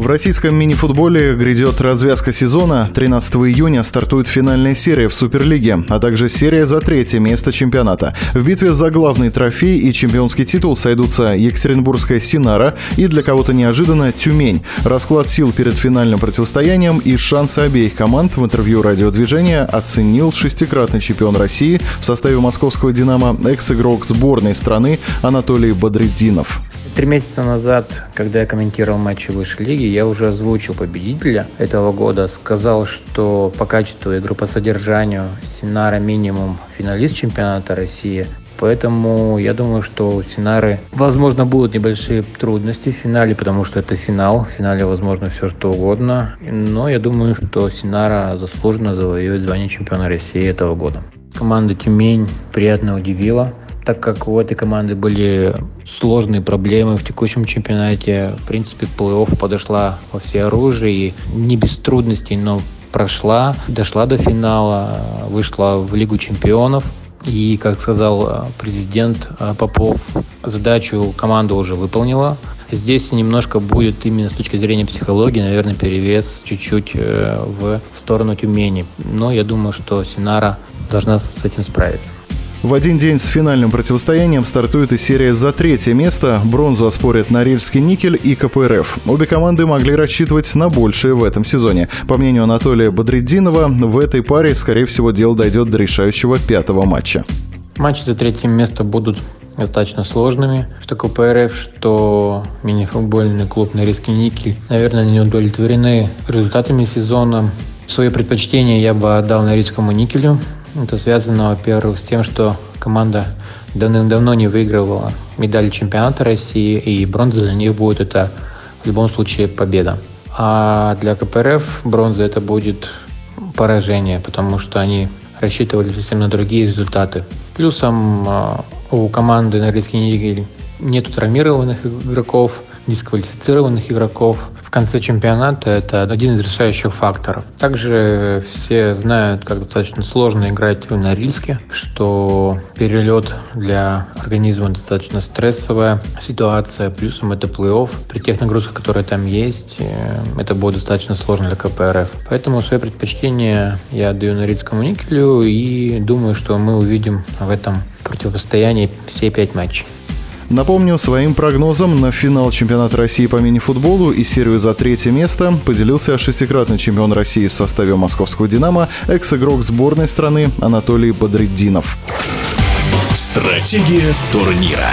В российском мини-футболе грядет развязка сезона. 13 июня стартует финальная серия в Суперлиге, а также серия за третье место чемпионата. В битве за главный трофей и чемпионский титул сойдутся Екатеринбургская «Синара» и для кого-то неожиданно «Тюмень». Расклад сил перед финальным противостоянием и шансы обеих команд в интервью радиодвижения оценил шестикратный чемпион России в составе московского «Динамо» экс-игрок сборной страны Анатолий Бадреддинов. Три месяца назад, когда я комментировал матчи высшей лиги, я уже озвучил победителя этого года. Сказал, что по качеству игры, по содержанию Синара минимум финалист чемпионата России. Поэтому я думаю, что у Синары, возможно, будут небольшие трудности в финале, потому что это финал. В финале возможно все что угодно. Но я думаю, что Синара заслуженно завоюет звание чемпиона России этого года. Команда Тюмень приятно удивила так как у этой команды были сложные проблемы в текущем чемпионате, в принципе, плей-офф подошла во все оружие, не без трудностей, но прошла, дошла до финала, вышла в Лигу чемпионов. И, как сказал президент Попов, задачу команда уже выполнила. Здесь немножко будет именно с точки зрения психологии, наверное, перевес чуть-чуть э, в сторону Тюмени. Но я думаю, что Синара должна с этим справиться. В один день с финальным противостоянием стартует и серия за третье место. Бронзу оспорят Норильский никель и КПРФ. Обе команды могли рассчитывать на большее в этом сезоне. По мнению Анатолия Бодреддинова, в этой паре, скорее всего, дело дойдет до решающего пятого матча. Матчи за третье место будут достаточно сложными. Что КПРФ, что мини-футбольный клуб Норильский никель, наверное, не удовлетворены результатами сезона. Свое предпочтение я бы отдал Норильскому никелю. Это связано, во-первых, с тем, что команда давным-давно не выигрывала медали чемпионата России, и бронза для них будет это в любом случае победа. А для КПРФ бронза это будет поражение, потому что они рассчитывали совсем на другие результаты. Плюсом а, у команды Норильский Нигель нету травмированных игроков, дисквалифицированных игроков в конце чемпионата это один из решающих факторов. Также все знают, как достаточно сложно играть в Норильске, что перелет для организма достаточно стрессовая ситуация, плюсом это плей-офф. При тех нагрузках, которые там есть, э, это будет достаточно сложно для КПРФ. Поэтому свое предпочтение я даю Норильскому никелю и думаю, что мы увидим в этом противостоянии все пять матчей. Напомню, своим прогнозом на финал чемпионата России по мини-футболу и серию за третье место поделился шестикратный чемпион России в составе московского «Динамо», экс-игрок сборной страны Анатолий Бадреддинов. Стратегия турнира.